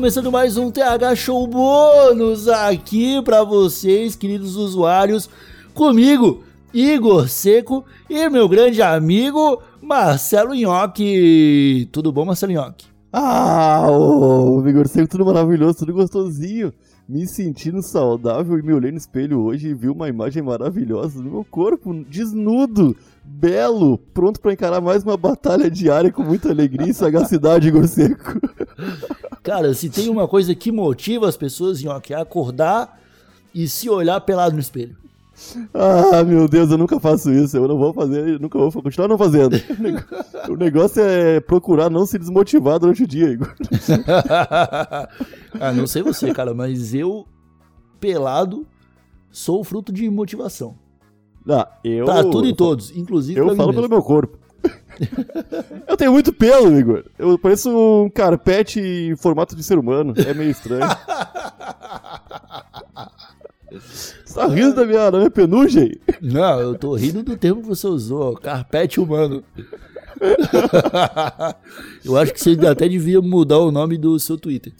começando mais um TH Show bônus aqui para vocês, queridos usuários, comigo, Igor Seco e meu grande amigo Marcelo Nhoque. Tudo bom, Marcelo Nhoque? Ah, ô, Igor Seco, tudo maravilhoso, tudo gostosinho. Me sentindo saudável e me olhei no espelho hoje e vi uma imagem maravilhosa do meu corpo, desnudo, belo, pronto para encarar mais uma batalha diária com muita alegria e sagacidade, Igor Seco. Cara, se tem uma coisa que motiva as pessoas, Nhoque, é acordar e se olhar pelado no espelho. Ah, meu Deus, eu nunca faço isso. Eu não vou fazer, nunca vou continuar não fazendo. O negócio é procurar não se desmotivar durante o dia, Igor. ah, não sei você, cara, mas eu, pelado, sou fruto de motivação. Ah, eu. Pra tudo e todos, inclusive Eu falo pelo meu corpo. Eu tenho muito pelo, Igor. Eu pareço um carpete em formato de ser humano. É meio estranho. Você tá rindo da minha, da minha penugem? Não, eu tô rindo do termo que você usou, carpete humano. eu acho que você até devia mudar o nome do seu Twitter.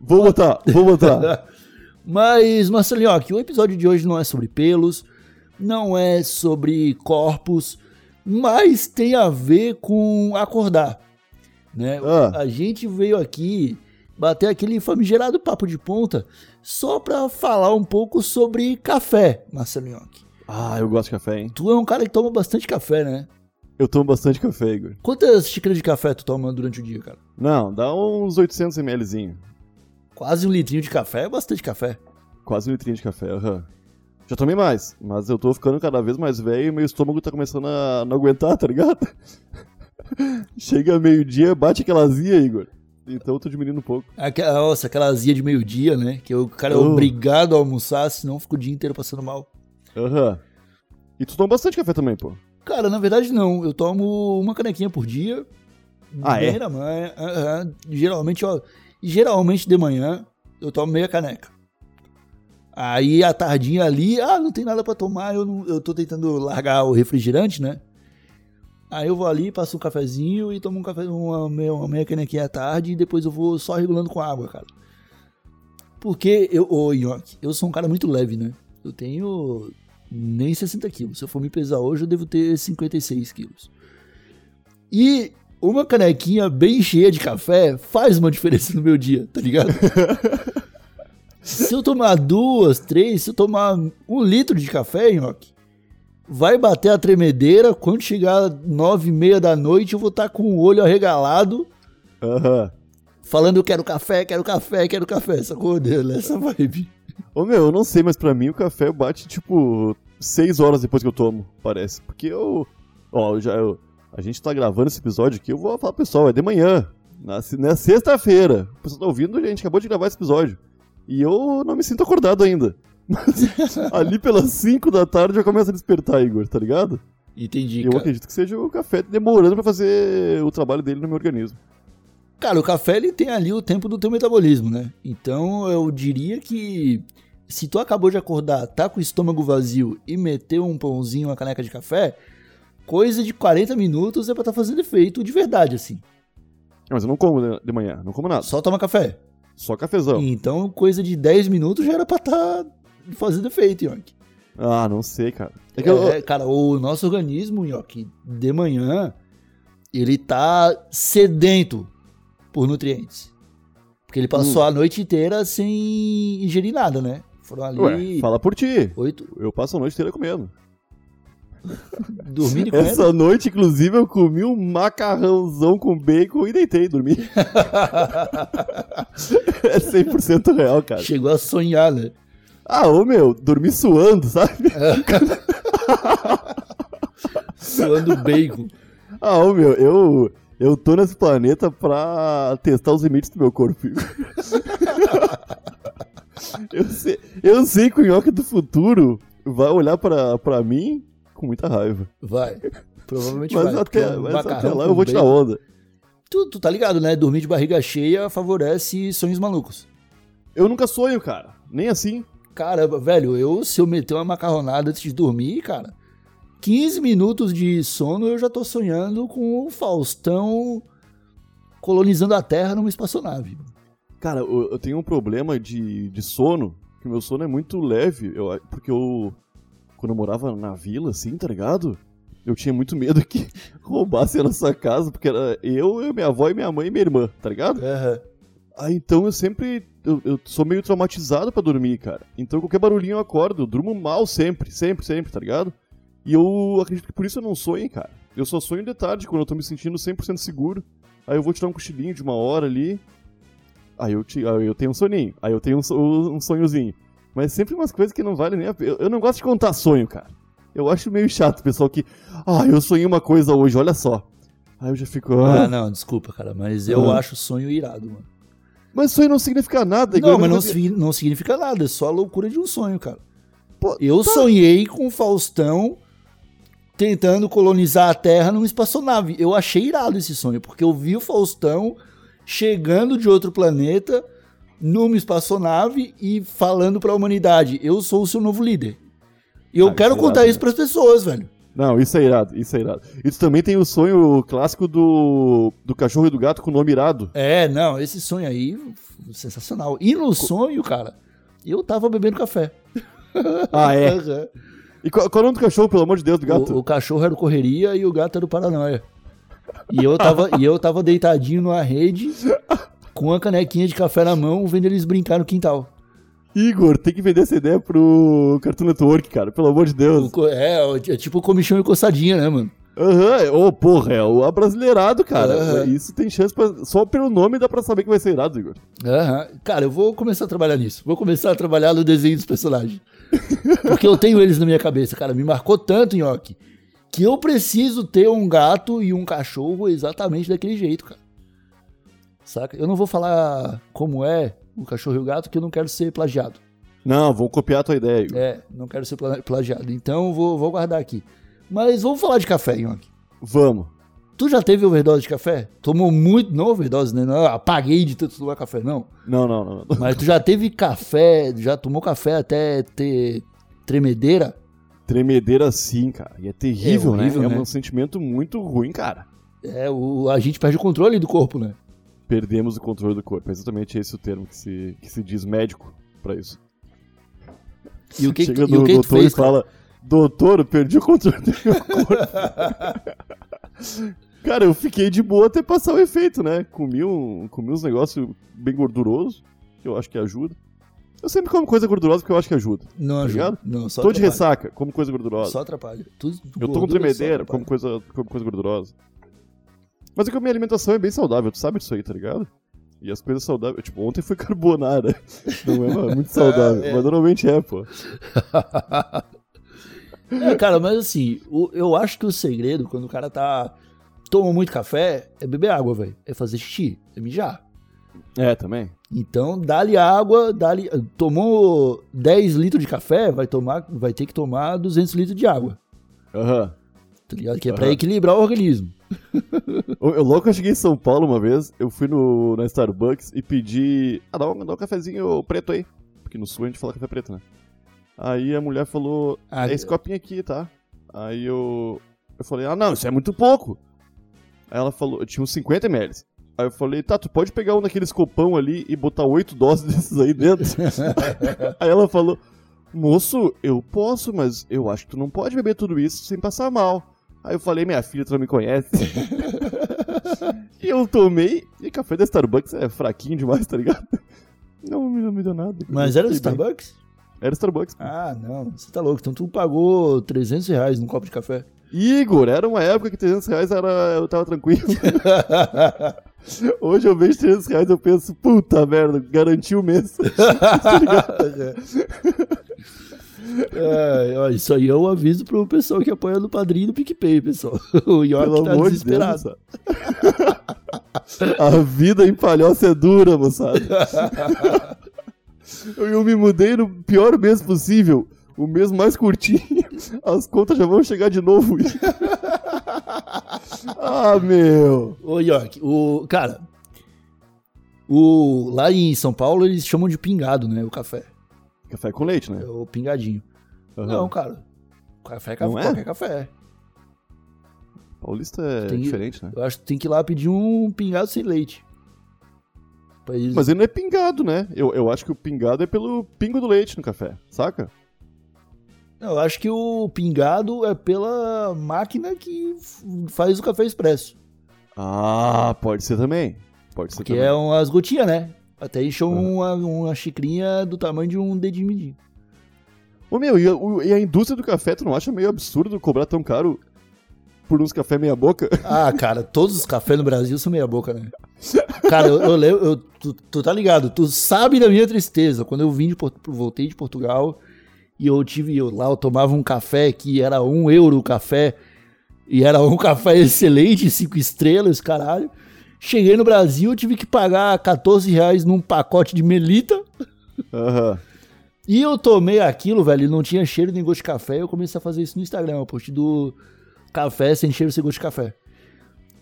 Vou botar, vou botar. Mas, Marcelinho, o episódio de hoje não é sobre pelos, não é sobre corpos, mas tem a ver com acordar. Né? Ah. A gente veio aqui bater aquele famigerado papo de ponta só para falar um pouco sobre café, Marcelo Nhoque. Ah, eu gosto de café, hein? Tu é um cara que toma bastante café, né? Eu tomo bastante café, Igor. Quantas xícaras de café tu toma durante o dia, cara? Não, dá uns 800 mlzinho. Quase um litrinho de café é bastante café. Quase um litrinho de café, aham. Uhum. Já tomei mais, mas eu tô ficando cada vez mais velho e meu estômago tá começando a não aguentar, tá ligado? Chega meio-dia, bate aquela azia, Igor. Então eu tô diminuindo um pouco. Aquela, nossa, aquela azia de meio-dia, né? Que o cara é oh. obrigado a almoçar, senão fica o dia inteiro passando mal. Aham. Uhum. E tu toma bastante café também, pô? Cara, na verdade não. Eu tomo uma canequinha por dia. Ah, é? na manhã. Uhum. Geralmente, ó, geralmente de manhã eu tomo meia caneca. Aí a tardinha ali, ah, não tem nada para tomar, eu, não, eu tô tentando largar o refrigerante, né? Aí eu vou ali, passo um cafezinho e tomo um café, uma uma meia canequinha à tarde e depois eu vou só regulando com água, cara. Porque eu, ô Nhoque, eu sou um cara muito leve, né? Eu tenho nem 60 quilos. Se eu for me pesar hoje, eu devo ter 56 quilos. E uma canequinha bem cheia de café faz uma diferença no meu dia, tá ligado? se eu tomar duas, três, se eu tomar um litro de café, Nhoque, vai bater a tremedeira. Quando chegar nove e meia da noite, eu vou estar tá com o olho arregalado. Aham. Uhum. Falando, eu quero café, quero café, quero café. Sacou? Essa vibe. Ô meu, eu não sei, mas pra mim o café bate tipo seis horas depois que eu tomo, parece. Porque eu. Ó, eu já. Eu, a gente tá gravando esse episódio aqui, eu vou falar pro pessoal, é de manhã. Na, na sexta-feira. O pessoal tá ouvindo, a gente acabou de gravar esse episódio. E eu não me sinto acordado ainda. Mas ali pelas 5 da tarde já começa a despertar, Igor, tá ligado? Entendi. Eu acredito que seja o café demorando para fazer o trabalho dele no meu organismo. Cara, o café ele tem ali o tempo do teu metabolismo, né? Então eu diria que se tu acabou de acordar, tá com o estômago vazio e meteu um pãozinho, uma caneca de café, coisa de 40 minutos é pra estar tá fazendo efeito de verdade, assim. Mas eu não como de manhã, não como nada. Só toma café? Só cafezão. Então, coisa de 10 minutos já era pra estar tá fazendo efeito, Yonk. Ah, não sei, cara. É, é eu... Cara, o nosso organismo, Yonk, de manhã, ele tá sedento por nutrientes. Porque ele passou hum. a noite inteira sem ingerir nada, né? Foram ali. Ué, fala por ti. Oito. Eu passo a noite inteira comendo. Dormindo e comendo? Essa noite, inclusive, eu comi um macarrãozão com bacon e deitei dormi. é 100% real, cara. Chegou a sonhar, né? Ah, ô meu, dormi suando, sabe? suando bacon. Ah, ô meu, eu, eu tô nesse planeta pra testar os limites do meu corpo. eu, sei, eu sei que o Nhoque do futuro vai olhar pra, pra mim com muita raiva. Vai. Provavelmente mas vai. Até, mas até lá eu vou tirar onda. Tu, tu tá ligado, né? Dormir de barriga cheia favorece sonhos malucos. Eu nunca sonho, cara. Nem assim. Cara, velho, eu se eu meter uma macarronada antes de dormir, cara, 15 minutos de sono eu já tô sonhando com o Faustão colonizando a Terra numa espaçonave. Cara, eu, eu tenho um problema de, de sono, que meu sono é muito leve, eu, porque eu, quando eu morava na vila, assim, tá ligado? Eu tinha muito medo que roubassem a nossa casa, porque era eu, minha avó e minha mãe e minha irmã, tá ligado? Aham. Ah, então eu sempre. Eu, eu sou meio traumatizado pra dormir, cara. Então qualquer barulhinho eu acordo. Eu durmo mal sempre, sempre, sempre, tá ligado? E eu acredito que por isso eu não sonho, cara. Eu só sonho de tarde, quando eu tô me sentindo 100% seguro. Aí eu vou tirar um cochilinho de uma hora ali. Aí eu, te, aí eu tenho um soninho. Aí eu tenho um, um sonhozinho. Mas sempre umas coisas que não valem nem a pena. Eu, não gosto de contar sonho, cara. Eu acho meio chato o pessoal que. Ah, eu sonhei uma coisa hoje, olha só. Aí eu já fico. Ah, Ah, não, desculpa, cara, mas eu Ah. acho sonho irado, mano. mas sonho não significa nada. igual Não, mas não, não significa nada, é só a loucura de um sonho, cara. Pô, Eu sonhei com o Faustão tentando colonizar a Terra numa espaçonave. Eu achei irado esse sonho, porque eu vi o Faustão chegando de outro planeta numa espaçonave e falando pra humanidade: Eu sou o seu novo líder. E eu Ah, quero é contar irado, isso pras pessoas, velho. Não, isso é irado, isso é irado. Isso também tem o sonho clássico do, do cachorro e do gato com o nome irado. É, não, esse sonho aí, sensacional. E no sonho, cara, eu tava bebendo café. Ah, é? E qual, qual é o nome do cachorro, pelo amor de Deus, do gato? O, o cachorro era o Correria e o gato era o Paranoia. E eu tava, e eu tava deitadinho numa rede com a canequinha de café na mão, vendo eles brincar no quintal. Igor, tem que vender essa ideia pro Cartoon Network, cara, pelo amor de Deus. é, é tipo comichão e coçadinha, né, mano? Aham, ô porra, é o abrasileirado, cara. Aham. Isso tem chance pra. Só pelo nome dá pra saber que vai ser irado, Igor. Aham. Cara, eu vou começar a trabalhar nisso. Vou começar a trabalhar no desenho dos personagens. Porque eu tenho eles na minha cabeça, cara. Me marcou tanto, Nhoque, que eu preciso ter um gato e um cachorro exatamente daquele jeito, cara. Saca? Eu não vou falar como é o cachorro e o gato, que eu não quero ser plagiado. Não, vou copiar a tua ideia, Igor. É, não quero ser pla- plagiado. Então vou, vou guardar aqui. Mas vamos falar de café, Nhoque. Vamos. Tu já teve overdose de café? Tomou muito, não overdose, né? Não, apaguei de tanto tomar café, não. Não, não, não. não. Mas tu já teve café, já tomou café até ter tremedeira? Tremedeira sim, cara. E é terrível, É horrível, né? né? É um sentimento muito ruim, cara. É, o, a gente perde o controle do corpo, né? Perdemos o controle do corpo. É exatamente esse o termo que se, que se diz médico pra isso. E o que, que Chega tu, e o no que que tu doutor fez? e fala: Doutor, eu perdi o controle do meu corpo. cara, eu fiquei de boa até passar o efeito, né? Comi, um, comi uns negócios bem gordurosos, que eu acho que ajuda. Eu sempre como coisa gordurosa porque eu acho que ajuda. Não ajuda. ligado? Não, só Tô de ressaca, como coisa gordurosa. Só atrapalha. Tudo, Eu tô com tremedeira, como coisa, como coisa gordurosa. Mas é que a minha alimentação é bem saudável, tu sabe disso aí, tá ligado? E as coisas saudáveis, tipo, ontem foi carbonara. Não é mas muito saudável, É. mas normalmente é, pô. É, cara, mas assim, eu acho que o segredo, quando o cara tá. toma muito café, é beber água, velho. É fazer xixi, é mijar. É, também. Então, dá-lhe água, dá-lhe. Tomou 10 litros de café, vai, tomar, vai ter que tomar 200 litros de água. Aham. Tá ligado? Que é pra Aham. equilibrar o organismo. Eu, eu logo que eu cheguei em São Paulo uma vez, eu fui no, na Starbucks e pedi. Ah, dá um, dá um cafezinho preto aí. Porque no sul a gente fala café preto, né? Aí a mulher falou: Ah, É esse copinho aqui, tá? Aí eu. Eu falei: Ah, não, isso é muito pouco. Aí ela falou: Tinha uns 50 ml. Aí eu falei: Tá, tu pode pegar um daqueles copão ali e botar oito doses desses aí dentro? aí ela falou: Moço, eu posso, mas eu acho que tu não pode beber tudo isso sem passar mal. Aí eu falei, minha filha, tu não me conhece. e eu tomei, e café da Starbucks é fraquinho demais, tá ligado? Não, não me deu nada. Mas era do. Starbucks? Era Starbucks. pô. Ah, não. Você tá louco. Então tu pagou 300 reais num copo de café. Igor, era uma época que 300 reais era, eu tava tranquilo. Hoje eu vejo 300 reais e eu penso, puta merda, garantiu o mês. É, ó, isso aí é um aviso pro pessoal que apoia no padrinho do PicPay, pessoal. O York Pelo tá Deus, desesperado. moçada. A vida em palhoça é dura, moçada. Eu, eu me mudei no pior mês possível. O mês mais curtinho. As contas já vão chegar de novo. ah, meu. Ô, York, o. Cara. O, lá em São Paulo eles chamam de pingado, né? O café. Café com leite, né? É o pingadinho. Aham. Não, cara. Café é café. Não é? Qualquer café. Paulista é diferente, né? Eu acho que tem que ir lá pedir um pingado sem leite. Eles- Mas ele não é pingado, né? Eu, eu acho que o pingado é pelo pingo do leite no café, saca? Eu acho que o pingado é pela máquina que faz o café expresso. Ah, pode ser também. Pode ser Que também. é umas gotinhas, né? Até encheu Uhum. uma, uma xicrinha do tamanho de um dedinho medinho. Ô meu, e a, o- e a indústria do café, tu não acha meio absurdo cobrar tão caro por uns café meia boca? Ah, cara, todos os cafés no Brasil são meia boca, né? Cara, eu, eu lembro, eu- tu, tu tá ligado, tu sabe da minha tristeza. Quando eu vim de voltei de Portugal e eu tive eu, lá, eu tomava um café que era um euro o café e era um café excelente, cinco estrelas, caralho. Cheguei no Brasil, tive que pagar 14 reais num pacote de melita. Aham. E eu tomei aquilo, velho, e não tinha cheiro nem gosto de café. Eu comecei a fazer isso no Instagram, post do café sem cheiro sem gosto de café.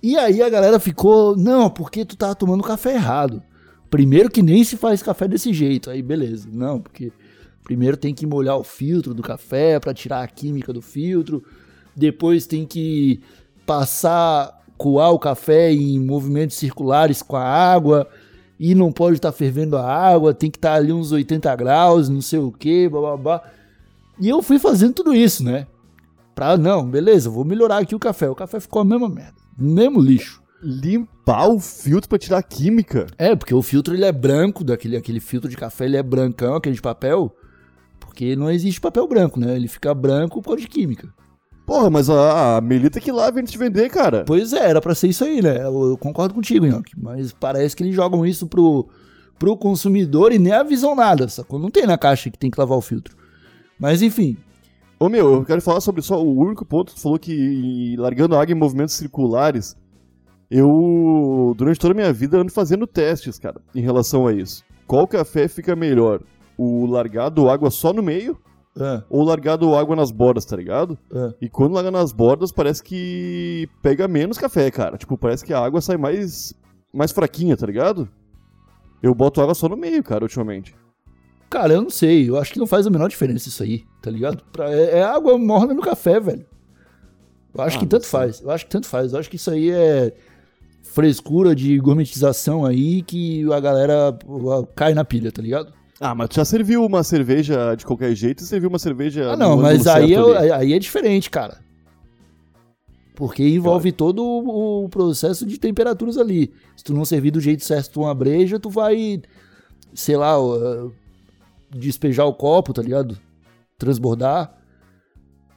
E aí a galera ficou, não, porque tu tá tomando café errado. Primeiro que nem se faz café desse jeito. Aí beleza, não, porque primeiro tem que molhar o filtro do café pra tirar a química do filtro. Depois tem que passar, coar o café em movimentos circulares com a água e não pode estar fervendo a água, tem que estar ali uns 80 graus, não sei o que, blá. E eu fui fazendo tudo isso, né? Pra, não, beleza, vou melhorar aqui o café. O café ficou a mesma merda, mesmo lixo. Limpar o filtro pra tirar a química. É, porque o filtro ele é branco, daquele aquele filtro de café ele é brancão, aquele de papel, porque não existe papel branco, né? Ele fica branco por causa de química. Porra, mas a, a Melita que lava antes de vender, cara. Pois é, era pra ser isso aí, né? Eu, eu concordo contigo, Nhoque, mas parece que eles jogam isso pro, pro consumidor e nem avisam nada, sacou? Não tem na caixa que tem que lavar o filtro. Mas enfim, Ô meu, eu quero falar sobre só o único ponto. Tu falou que largando água em movimentos circulares, eu, durante toda a minha vida, ando fazendo testes, cara, em relação a isso. Qual café fica melhor? O largado água só no meio ah, ou largado água nas bordas, tá ligado? ah. E quando larga nas bordas, parece que pega menos café, cara. Tipo, parece que a água sai mais, mais fraquinha, tá ligado? Eu boto água só no meio, cara, ultimamente. Cara, eu não sei. Eu acho que não faz a menor diferença isso aí, tá ligado? Pra- é, é água morna no café, velho. Eu acho Ah, que tanto sei. faz. Eu acho que tanto faz. Eu acho que isso aí é frescura de gourmetização aí que a galera cai na pilha, tá ligado? Ah, mas tu já serviu uma cerveja de qualquer jeito e serviu uma cerveja. Ah, não, mas aí é, aí é diferente, cara. Porque envolve todo o o processo de temperaturas ali. Se tu não servir do jeito certo tu uma breja, tu vai, sei lá, uh, despejar o copo, tá ligado? Transbordar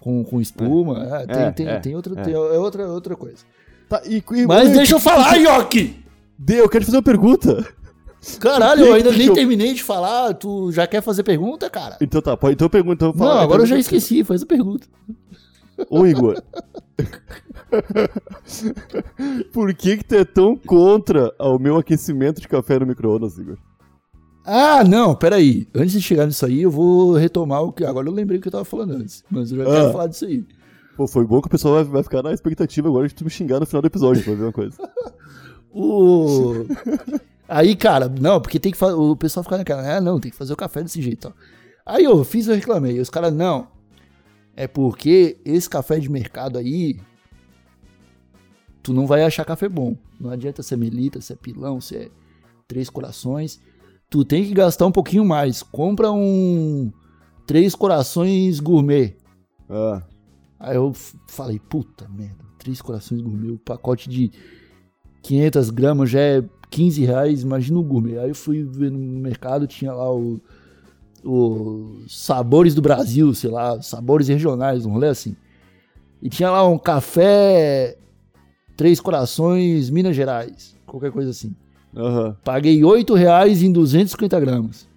com, com espuma. É, tem, É, tem, é, tem outra, é. tem- é outra, outra coisa. Tá, e, e- Mas deixa eu falar, Yoki! Eu quero te fazer uma pergunta. Caralho, eu ainda nem eu- terminei de falar. Tu já quer fazer pergunta, cara? Então tá, pode, então pergunta. Então Não, fala, agora eu já então- esqueci. Faz a pergunta. Ô, Igor. Por que que tu é tão contra ao meu aquecimento de café no micro-ondas, Igor? Ah, não, peraí. Antes de chegar nisso aí, eu vou retomar o que. Agora eu lembrei o que eu tava falando antes. Mas eu já quero Ah. falar disso aí. Pô, foi bom que o pessoal vai, vai ficar na expectativa agora de tu me xingar no final do episódio, pra ver uma coisa. O. Aí, cara, não, porque tem que fazer. O pessoal fica naquela, ah, não, tem que fazer o café desse jeito, ó. Aí eu fiz, eu reclamei. Os caras, não. É porque esse café de mercado aí. Tu não vai achar café bom. Não adianta ser melita, ser pilão, ser três corações. Tu tem que gastar um pouquinho mais. Compra um três corações gourmet. Ah, Aí eu falei, puta merda, três corações gourmet, o pacote de 500 gramas já é 15 reais, imagina o gourmet. Aí eu fui ver no mercado, tinha lá o, os sabores do Brasil, sei lá, sabores regionais, um rolê assim. E tinha lá um café Três Corações, Minas Gerais, qualquer coisa assim. aham. Paguei 8 reais em 250 gramas.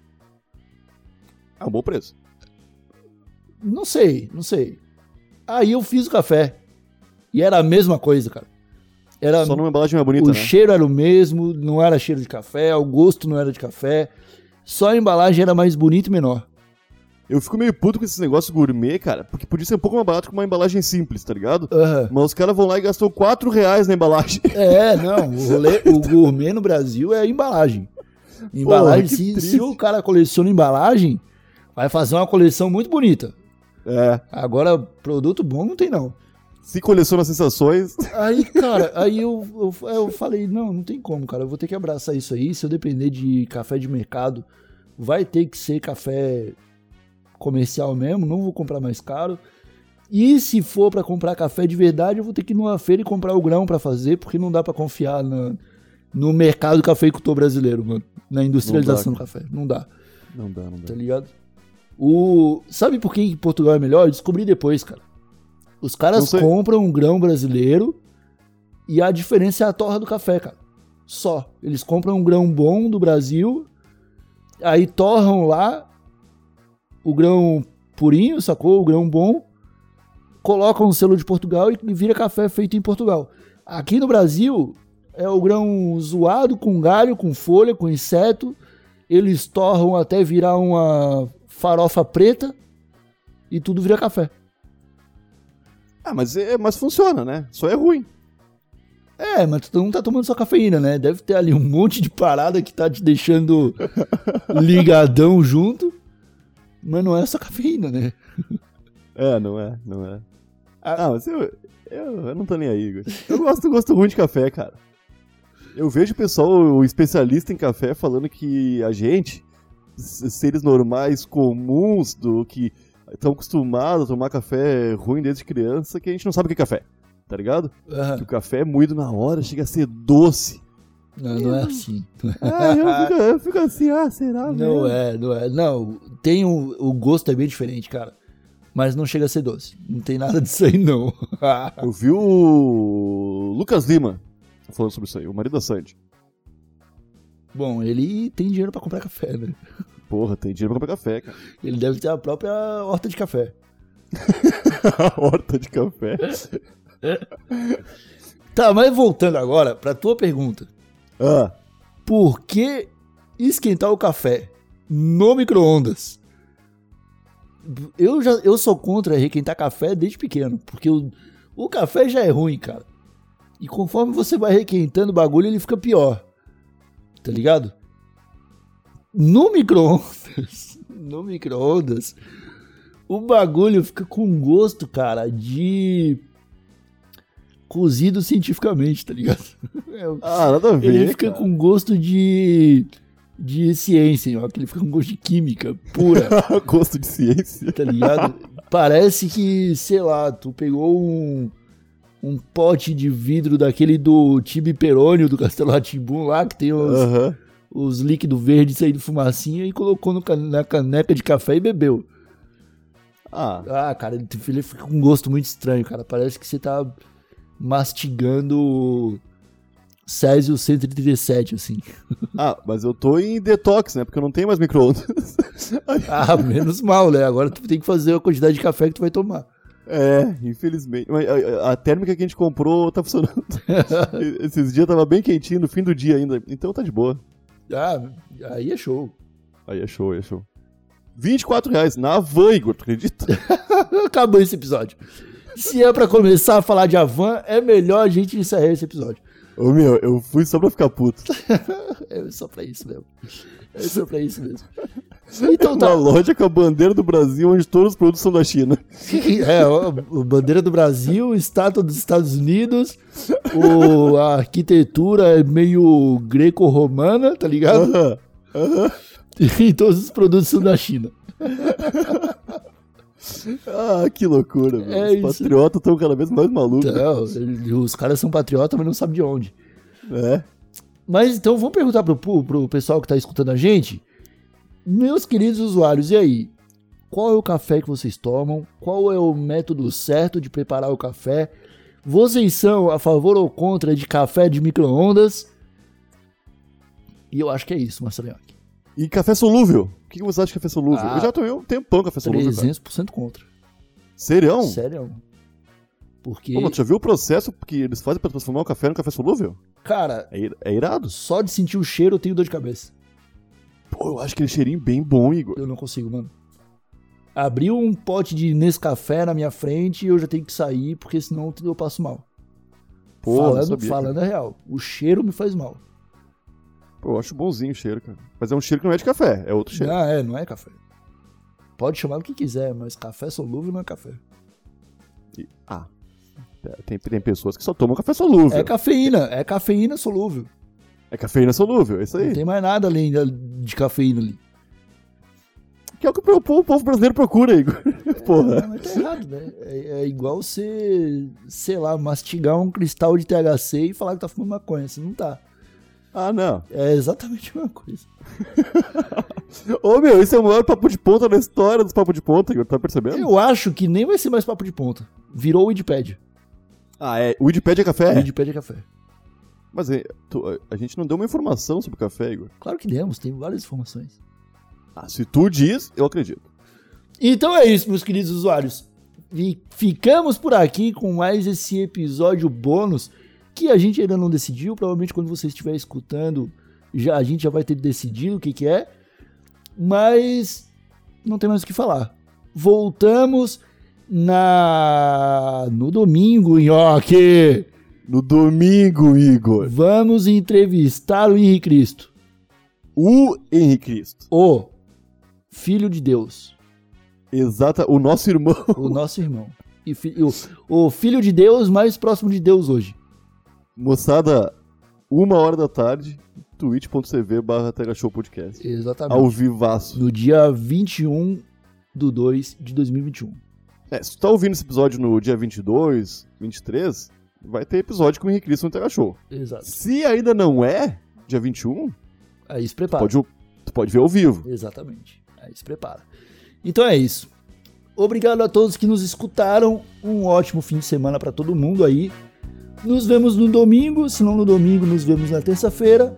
É um bom preço. Não sei, não sei. Aí eu fiz o café. E era a mesma coisa, cara. Era Só numa embalagem mais bonita, o né? cheiro era o mesmo, não era cheiro de café, o gosto não era de café. Só a embalagem era mais bonita e menor. Eu fico meio puto com esses negócios gourmet, cara, porque podia ser um pouco mais barato com uma embalagem simples, tá ligado? Aham. Mas os caras vão lá e gastam 4 reais na embalagem. É, não, o, rolê, o gourmet no Brasil é a embalagem. Embalagem, que se, se o cara coleciona embalagem, vai fazer uma coleção muito bonita. É. Agora, produto bom não tem não. Se coleciona sensações. Aí, cara, aí eu, eu, eu falei, não, não tem como, cara. Eu vou ter que abraçar isso aí. Se eu depender de café de mercado, vai ter que ser café comercial mesmo, não vou comprar mais caro. E se for para comprar café de verdade, eu vou ter que ir numa feira e comprar o grão para fazer, porque não dá para confiar na, no mercado cafeicultor brasileiro, mano. Na industrialização do café. Não dá. Não dá, não dá. Tá ligado? O... Sabe por que Portugal é melhor? Eu descobri depois, cara. Os caras compram um grão brasileiro e a diferença é a torra do café, cara. Só. Eles compram um grão bom do Brasil, aí torram lá o grão purinho, sacou? O grão bom, colocam um selo de Portugal e vira café feito em Portugal. Aqui no Brasil é o grão zoado com galho, com folha, com inseto. Eles torram até virar uma farofa preta e tudo vira café. Ah, mas, é, mas funciona, né? Só é ruim. É, mas tu não tá tomando só cafeína, né? Deve ter ali um monte de parada que tá te deixando ligadão junto. Mas não é só cafeína, né? É, não é, não é. Ah, mas eu, eu, eu não tô nem aí, Igor. Eu gosto, gosto ruim de café, cara. Eu vejo o pessoal, o especialista em café, falando que a gente, seres normais, comuns, do que estão acostumados a tomar café ruim desde criança que a gente não sabe o que é café, tá ligado? Uhum. Que o café é moído na hora, chega a ser doce. Não, não é assim. É, eu fico, eu fico assim, ah, será? Não mesmo? é, não é. Não, tem um, o gosto é bem diferente, cara. Mas não chega a ser doce. Não tem nada disso aí, não. eu vi o Lucas Lima falando sobre isso aí, o marido da Sandy. Bom, ele tem dinheiro para comprar café, né? Porra, tem dinheiro pra comprar café, cara. Ele deve ter a própria horta de café. horta de café. tá, mas voltando agora pra tua pergunta. Ah. Por que esquentar o café no micro-ondas? Eu, já, eu sou contra requentar café desde pequeno, porque o, o café já é ruim, cara. E conforme você vai requentando o bagulho, ele fica pior. Tá ligado? No micro-ondas, no micro-ondas, o bagulho fica com gosto, cara, de cozido cientificamente, tá ligado? É ah, nada a ver. Ele fica cara. com gosto de de ciência, ó, que ele fica com gosto de química pura. gosto de ciência. Tá ligado? Parece que, sei lá, tu pegou um um pote de vidro daquele do Tibi Perônio do Castelo Ratimbum lá, que tem os, uh -huh os líquidos verdes de fumacinha e colocou no, na caneca de café e bebeu. Ah. Ah, cara, ele fica com um gosto muito estranho, cara. Parece que você tá mastigando Césio 137, assim. Ah, mas eu tô em detox, né? Porque eu não tenho mais micro-ondas. ah, menos mal, né? Agora tu tem que fazer a quantidade de café que tu vai tomar. É, infelizmente. A, a, térmica que a gente comprou tá funcionando. Esses dias tava bem quentinho, no fim do dia ainda. Então tá de boa. Ah, aí é show. Aí é show, aí é show. 24 reais na Van, Igor, tu acredita? Acabou esse episódio. Se é pra começar a falar de Avan, é melhor a gente encerrar esse episódio. Ô meu, eu fui só pra ficar puto. é só pra isso mesmo. É só pra isso mesmo. Então tá. Uma loja com a bandeira do Brasil, onde todos os produtos são da China. É, a bandeira do Brasil, estátua dos Estados Unidos, o, a arquitetura é meio greco-romana, tá ligado? Uh -huh. Uh -huh. E todos os produtos são da China. ah, que loucura, é Os patriotas estão cada vez mais malucos. Então, os caras são patriotas, mas não sabem de onde. É. Mas então vamos perguntar pro, pro pessoal que tá escutando a gente meus queridos usuários, e aí? Qual é o café que vocês tomam? Qual é o método certo de preparar o café? Vocês são a favor ou contra de café de micro-ondas? E eu acho que é isso, Marcelo E café solúvel? O que você acha de café solúvel? Ah, eu já tomei um tempão café solúvel. 300% cara. contra. Serião? Sério. Porque. Pô, tu já viu o processo que eles fazem para transformar o café no café solúvel? Cara. É, é irado. Só de sentir o cheiro eu tenho dor de cabeça. Pô, eu acho aquele cheirinho bem bom, Igor. Eu não consigo, mano. Abriu um pote de Nescafé na minha frente e eu já tenho que sair, porque senão eu passo mal. Pô, falando, falando a real. O cheiro me faz mal. Pô, eu acho bonzinho o cheiro, cara. Mas é um cheiro que não é de café, é outro cheiro. Ah, é, não é café. Pode chamar o que quiser, mas café solúvel não é café. E, ah. É, Tem, tem pessoas que só tomam café solúvel. É cafeína, é cafeína solúvel. É cafeína solúvel, é isso aí. Não tem mais nada além de cafeína ali. Que é o que o povo, o povo brasileiro procura, Igor. Porra. É, mas tá errado, né? É, é igual você, sei lá, mastigar um cristal de THC e falar que tá fumando maconha. Você não tá. Ah, não. É exatamente a mesma coisa. Ô, meu, esse é o maior papo de ponta da história dos papos de ponta, Igor. Tá percebendo? Eu acho que nem vai ser mais papo de ponta. Virou o Wikipedia. Ah, é. O Wikipedia é café? O Wikipedia é café. Mas é, tu- a gente não deu uma informação sobre o café, Igor. Claro que demos, tem várias informações. Ah, se tu diz, eu acredito. Então é isso, meus queridos usuários. E ficamos por aqui com mais esse episódio bônus que a gente ainda não decidiu. Provavelmente quando você estiver escutando, já a gente já vai ter decidido o que, que é. Mas não tem mais o que falar. Voltamos na no domingo, Nhoque. No domingo, Igor. Vamos entrevistar o Henrique Cristo, O Henrique Cristo. o Filho de Deus. Exata. O nosso irmão. O nosso irmão. E fi- o, o filho de Deus mais próximo de Deus hoje. Moçada, uma hora da tarde, twitch.tv barra Podcast. Exatamente. Ao vivaço. No dia 21 do 2 de 2021. É, se tu tá ouvindo esse episódio no dia 22, 23, vai ter episódio com o Henrique Cristo no Terra Show. Exato. Se ainda não é dia 21, Aí se tu prepara. pode, tu pode ver ao vivo. Exatamente. Aí se prepara. Então é isso. Obrigado a todos que nos escutaram. Um ótimo fim de semana para todo mundo aí. Nos vemos no domingo, se não no domingo, nos vemos na terça-feira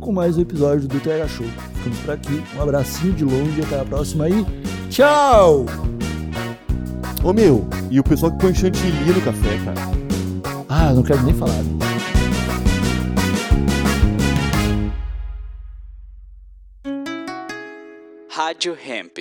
com mais um episódio do TH Show. Ficamos por aqui. Um abracinho de longe e até a próxima aí. Tchau! Ô meu, e o pessoal que põe chantilly no café, cara. Ah, não quero nem falar. Rádio Hemp.